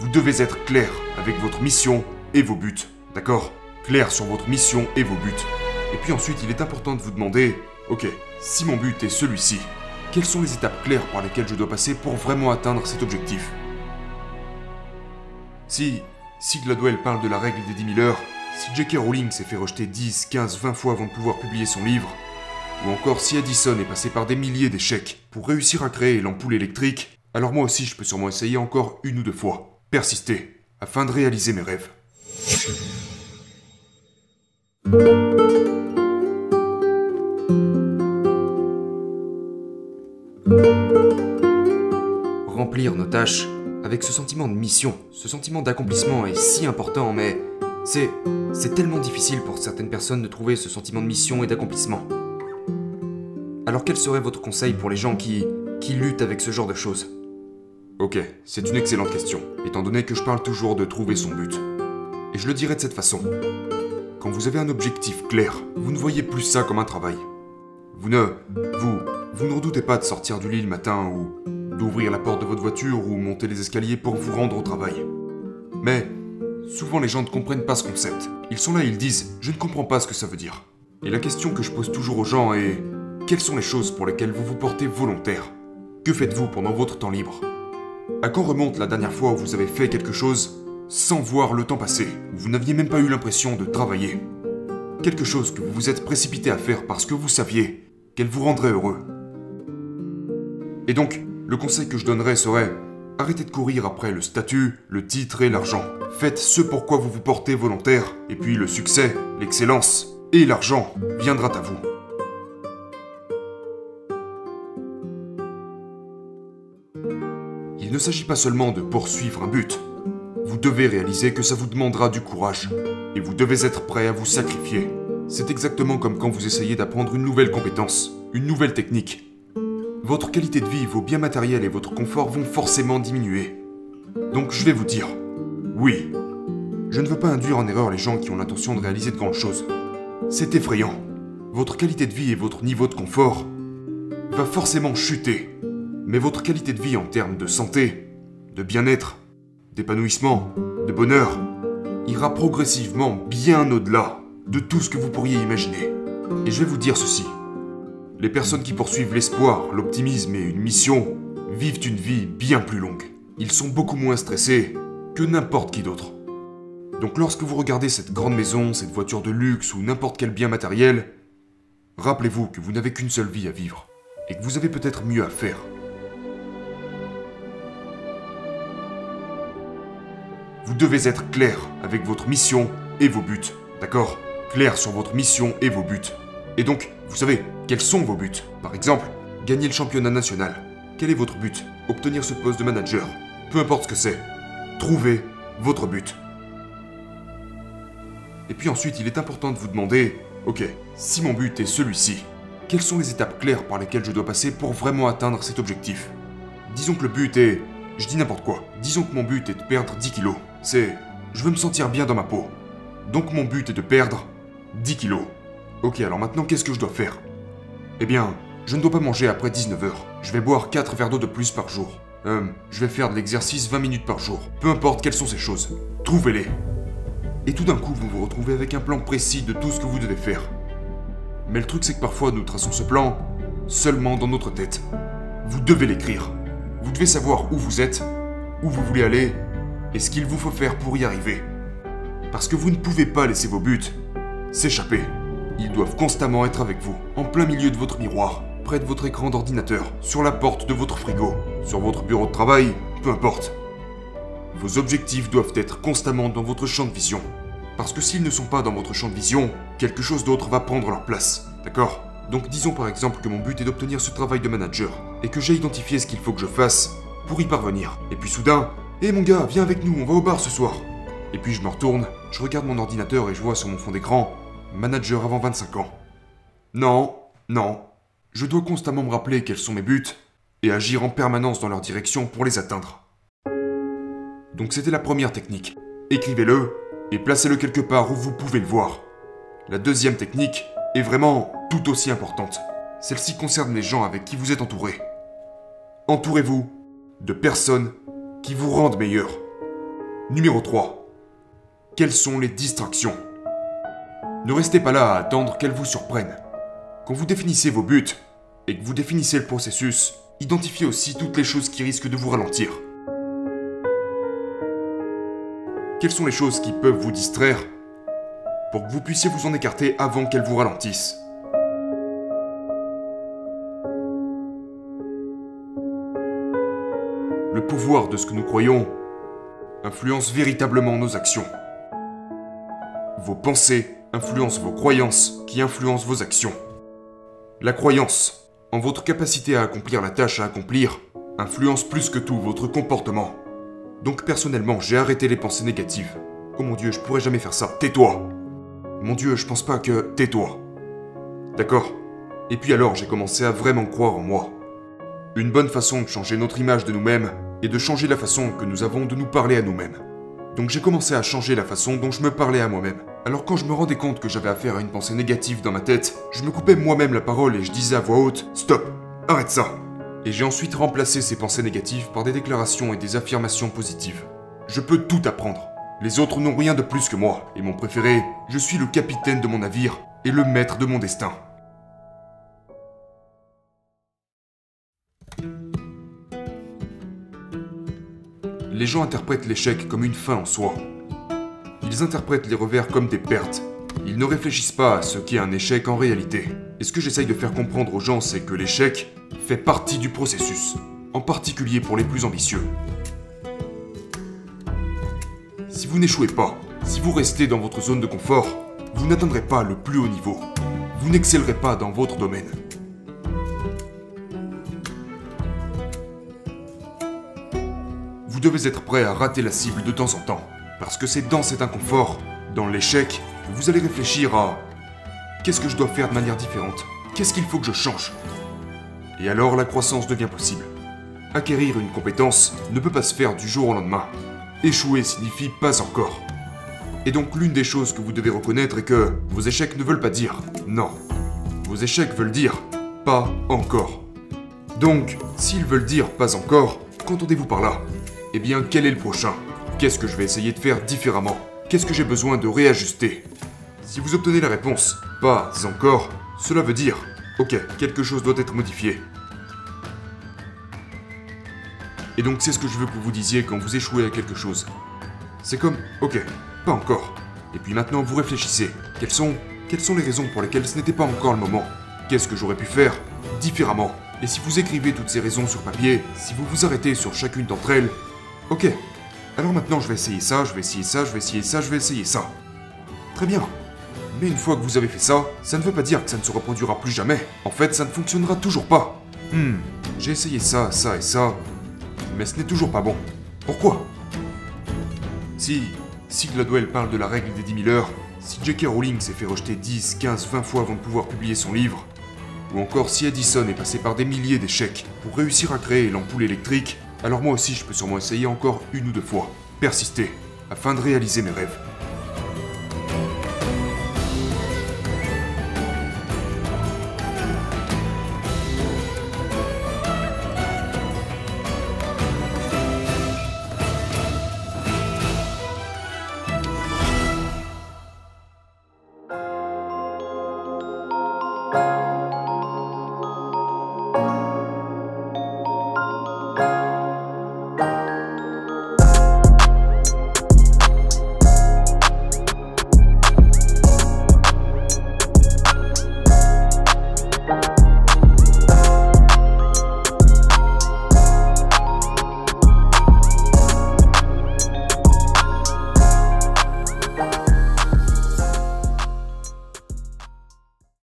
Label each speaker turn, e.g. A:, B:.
A: Vous devez être clair avec votre mission et vos buts, d'accord? Clair sur votre mission et vos buts. Et puis ensuite, il est important de vous demander, ok, si mon but est celui-ci, quelles sont les étapes claires par lesquelles je dois passer pour vraiment atteindre cet objectif? Si, si Gladwell parle de la règle des 10 000 heures, si J.K. Rowling s'est fait rejeter 10, 15, 20 fois avant de pouvoir publier son livre, ou encore si Edison est passé par des milliers d'échecs pour réussir à créer l'ampoule électrique, alors moi aussi je peux sûrement essayer encore une ou deux fois. Persister, afin de réaliser mes rêves. Remplir nos tâches avec ce sentiment de mission, ce sentiment d'accomplissement est si important, mais c'est. c'est tellement difficile pour certaines personnes de trouver ce sentiment de mission et d'accomplissement. Alors quel serait votre conseil pour les gens qui. qui luttent avec ce genre de choses? Ok, c'est une excellente question, étant donné que je parle toujours de trouver son but. Et je le dirais de cette façon. Quand vous avez un objectif clair, vous ne voyez plus ça comme un travail. Vous ne... Vous... Vous ne redoutez pas de sortir du lit le matin ou d'ouvrir la porte de votre voiture ou monter les escaliers pour vous rendre au travail. Mais souvent les gens ne comprennent pas ce concept. Ils sont là et ils disent Je ne comprends pas ce que ça veut dire. Et la question que je pose toujours aux gens est Quelles sont les choses pour lesquelles vous vous portez volontaire? Que faites-vous pendant votre temps libre? À quand remonte la dernière fois où vous avez fait quelque chose sans voir le temps passer, où vous n'aviez même pas eu l'impression de travailler? Quelque chose que vous vous êtes précipité à faire parce que vous saviez qu'elle vous rendrait heureux. Et donc, le conseil que je donnerais serait arrêtez de courir après le statut, le titre et l'argent. Faites ce pour quoi vous vous portez volontaire, et puis le succès, l'excellence et l'argent viendra à vous. Il ne s'agit pas seulement de poursuivre un but. Vous devez réaliser que ça vous demandera du courage, et vous devez être prêt à vous sacrifier. C'est exactement comme quand vous essayez d'apprendre une nouvelle compétence, une nouvelle technique, votre qualité de vie, vos biens matériels et votre confort vont forcément diminuer. Donc je vais vous dire, oui, je ne veux pas induire en erreur les gens qui ont l'intention de réaliser de grandes choses. C'est effrayant. Votre qualité de vie et votre niveau de confort va forcément chuter. Mais votre qualité de vie en termes de santé, de bien-être, d'épanouissement, de bonheur, ira progressivement bien au-delà de tout ce que vous pourriez imaginer. Et je vais vous dire ceci. Les personnes qui poursuivent l'espoir, l'optimisme et une mission vivent une vie bien plus longue. Ils sont beaucoup moins stressés que n'importe qui d'autre. Donc lorsque vous regardez cette grande maison, cette voiture de luxe ou n'importe quel bien matériel, rappelez-vous que vous n'avez qu'une seule vie à vivre et que vous avez peut-être mieux à faire. Vous devez être clair avec votre mission et vos buts, d'accord? Clair sur votre mission et vos buts. Et donc, vous savez, quels sont vos buts? Par exemple, gagner le championnat national. Quel est votre but? Obtenir ce poste de manager. Peu importe ce que c'est. Trouvez votre but. Et puis ensuite, il est important de vous demander, ok, si mon but est celui-ci, quelles sont les étapes claires par lesquelles je dois passer pour vraiment atteindre cet objectif? Disons que le but est... Je dis n'importe quoi. Disons que mon but est de perdre 10 kilos. C'est... Je veux me sentir bien dans ma peau. Donc mon but est de perdre 10 kilos. Ok, alors maintenant qu'est-ce que je dois faire? Eh bien, je ne dois pas manger après 19h. Je vais boire 4 verres d'eau de plus par jour. Euh, je vais faire de l'exercice 20 minutes par jour. Peu importe quelles sont ces choses. Trouvez-les. Et tout d'un coup, vous vous retrouvez avec un plan précis de tout ce que vous devez faire. Mais le truc, c'est que parfois, nous traçons ce plan seulement dans notre tête. Vous devez l'écrire. Vous devez savoir où vous êtes, où vous voulez aller, et ce qu'il vous faut faire pour y arriver. Parce que vous ne pouvez pas laisser vos buts s'échapper. Ils doivent constamment être avec vous, en plein milieu de votre miroir, près de votre écran d'ordinateur, sur la porte de votre frigo, sur votre bureau de travail, peu importe. Vos objectifs doivent être constamment dans votre champ de vision. Parce que s'ils ne sont pas dans votre champ de vision, quelque chose d'autre va prendre leur place. D'accord? Donc disons par exemple que mon but est d'obtenir ce travail de manager, et que j'ai identifié ce qu'il faut que je fasse pour y parvenir. Et puis soudain, hé mon gars, viens avec nous, on va au bar ce soir. Et puis je me retourne, je regarde mon ordinateur et je vois sur mon fond d'écran manager avant 25 ans. Non, non. Je dois constamment me rappeler quels sont mes buts et agir en permanence dans leur direction pour les atteindre. Donc c'était la première technique. Écrivez-le et placez-le quelque part où vous pouvez le voir. La deuxième technique est vraiment tout aussi importante. Celle-ci concerne les gens avec qui vous êtes entouré. Entourez-vous de personnes qui vous rendent meilleur. Numéro 3. Quelles sont les distractions? Ne restez pas là à attendre qu'elles vous surprennent. Quand vous définissez vos buts et que vous définissez le processus, identifiez aussi toutes les choses qui risquent de vous ralentir. Quelles sont les choses qui peuvent vous distraire pour que vous puissiez vous en écarter avant qu'elles vous ralentissent? Pouvoir de ce que nous croyons influence véritablement nos actions. Vos pensées influencent vos croyances qui influencent vos actions. La croyance en votre capacité à accomplir la tâche à accomplir influence plus que tout votre comportement. Donc personnellement, j'ai arrêté les pensées négatives. Oh mon dieu, je pourrais jamais faire ça. Tais-toi. Mon dieu, je pense pas que... Tais-toi. D'accord? Et puis alors, j'ai commencé à vraiment croire en moi. Une bonne façon de changer notre image de nous-mêmes est de changer la façon que nous avons de nous parler à nous-mêmes. Donc j'ai commencé à changer la façon dont je me parlais à moi-même. Alors quand je me rendais compte que j'avais affaire à une pensée négative dans ma tête, je me coupais moi-même la parole et je disais à voix haute Stop Arrête ça Et j'ai ensuite remplacé ces pensées négatives par des déclarations et des affirmations positives. Je peux tout apprendre. Les autres n'ont rien de plus que moi, et mon préféré, je suis le capitaine de mon navire et le maître de mon destin. Les gens interprètent l'échec comme une fin en soi. Ils interprètent les revers comme des pertes. Ils ne réfléchissent pas à ce qu'est un échec en réalité. Et ce que j'essaye de faire comprendre aux gens, c'est que l'échec fait partie du processus, en particulier pour les plus ambitieux. Si vous n'échouez pas, si vous restez dans votre zone de confort, vous n'atteindrez pas le plus haut niveau. Vous n'excellerez pas dans votre domaine. Vous devez être prêt à rater la cible de temps en temps, parce que c'est dans cet inconfort, dans l'échec, que vous allez réfléchir à qu'est-ce que je dois faire de manière différente? Qu'est-ce qu'il faut que je change? Et alors la croissance devient possible. Acquérir une compétence ne peut pas se faire du jour au lendemain. Échouer signifie pas encore. Et donc l'une des choses que vous devez reconnaître est que vos échecs ne veulent pas dire non. Vos échecs veulent dire pas encore. Donc, s'ils veulent dire pas encore, qu'entendez-vous par là? Eh bien, quel est le prochain? Qu'est-ce que je vais essayer de faire différemment? Qu'est-ce que j'ai besoin de réajuster? Si vous obtenez la réponse pas encore, cela veut dire ok, quelque chose doit être modifié. Et donc c'est ce que je veux que vous disiez quand vous échouez à quelque chose. C'est comme ok, pas encore. Et puis maintenant vous réfléchissez. Quelles sont quelles sont les raisons pour lesquelles ce n'était pas encore le moment? Qu'est-ce que j'aurais pu faire différemment? Et si vous écrivez toutes ces raisons sur papier, si vous vous arrêtez sur chacune d'entre elles, Ok. Alors maintenant, je vais essayer ça, je vais essayer ça, je vais essayer ça, je vais essayer ça. Très bien. Mais une fois que vous avez fait ça, ça ne veut pas dire que ça ne se reproduira plus jamais. En fait, ça ne fonctionnera toujours pas. Hmm, j'ai essayé ça, ça et ça, mais ce n'est toujours pas bon. Pourquoi? Si, si Gladwell parle de la règle des 10 000 heures, si J.K. Rowling s'est fait rejeter 10, 15, 20 fois avant de pouvoir publier son livre, ou encore si Edison est passé par des milliers d'échecs pour réussir à créer l'ampoule électrique, alors moi aussi je peux sûrement essayer encore une ou deux fois. Persister, afin de réaliser mes rêves.